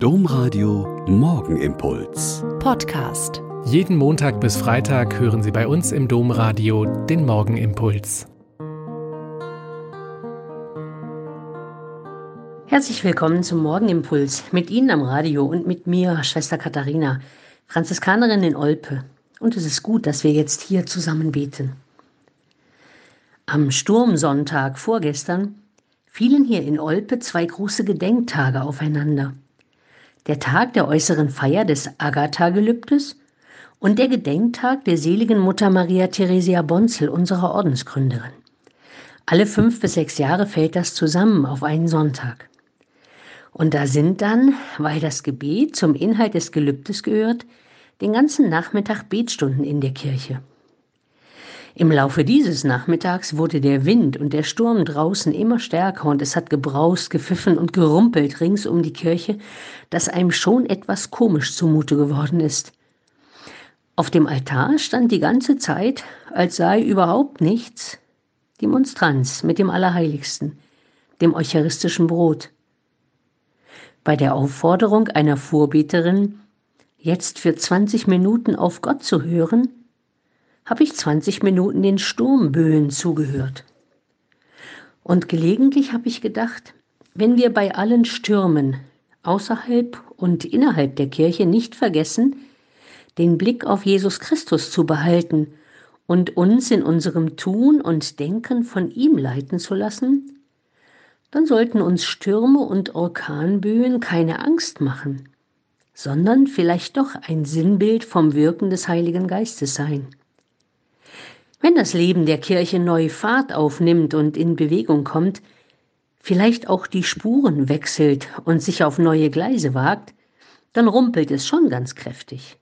Domradio Morgenimpuls. Podcast. Jeden Montag bis Freitag hören Sie bei uns im Domradio den Morgenimpuls. Herzlich willkommen zum Morgenimpuls mit Ihnen am Radio und mit mir, Schwester Katharina, Franziskanerin in Olpe. Und es ist gut, dass wir jetzt hier zusammen beten. Am Sturmsonntag vorgestern fielen hier in Olpe zwei große Gedenktage aufeinander. Der Tag der äußeren Feier des Agatha-Gelübdes und der Gedenktag der seligen Mutter Maria Theresia Bonzel, unserer Ordensgründerin. Alle fünf bis sechs Jahre fällt das zusammen auf einen Sonntag. Und da sind dann, weil das Gebet zum Inhalt des Gelübdes gehört, den ganzen Nachmittag Betstunden in der Kirche. Im Laufe dieses Nachmittags wurde der Wind und der Sturm draußen immer stärker und es hat gebraust, gepfiffen und gerumpelt rings um die Kirche, dass einem schon etwas komisch zumute geworden ist. Auf dem Altar stand die ganze Zeit, als sei überhaupt nichts, die Monstranz mit dem Allerheiligsten, dem eucharistischen Brot. Bei der Aufforderung einer Vorbeterin, jetzt für 20 Minuten auf Gott zu hören, habe ich 20 Minuten den Sturmböen zugehört. Und gelegentlich habe ich gedacht, wenn wir bei allen Stürmen außerhalb und innerhalb der Kirche nicht vergessen, den Blick auf Jesus Christus zu behalten und uns in unserem Tun und Denken von ihm leiten zu lassen, dann sollten uns Stürme und Orkanböen keine Angst machen, sondern vielleicht doch ein Sinnbild vom Wirken des Heiligen Geistes sein. Wenn das Leben der Kirche neu Fahrt aufnimmt und in Bewegung kommt, vielleicht auch die Spuren wechselt und sich auf neue Gleise wagt, dann rumpelt es schon ganz kräftig.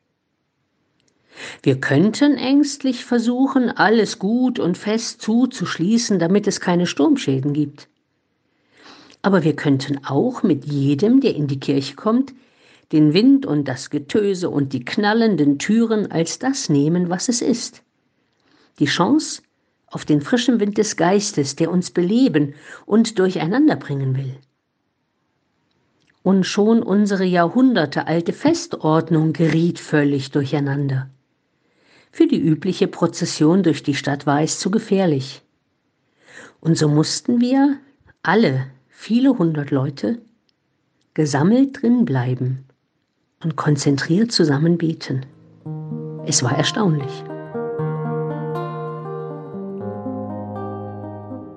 Wir könnten ängstlich versuchen, alles gut und fest zuzuschließen, damit es keine Sturmschäden gibt. Aber wir könnten auch mit jedem, der in die Kirche kommt, den Wind und das Getöse und die knallenden Türen als das nehmen, was es ist die Chance auf den frischen Wind des Geistes, der uns beleben und durcheinander bringen will. Und schon unsere jahrhundertealte Festordnung geriet völlig durcheinander. Für die übliche Prozession durch die Stadt war es zu gefährlich. Und so mussten wir, alle, viele hundert Leute, gesammelt drin bleiben und konzentriert zusammen beten. Es war erstaunlich.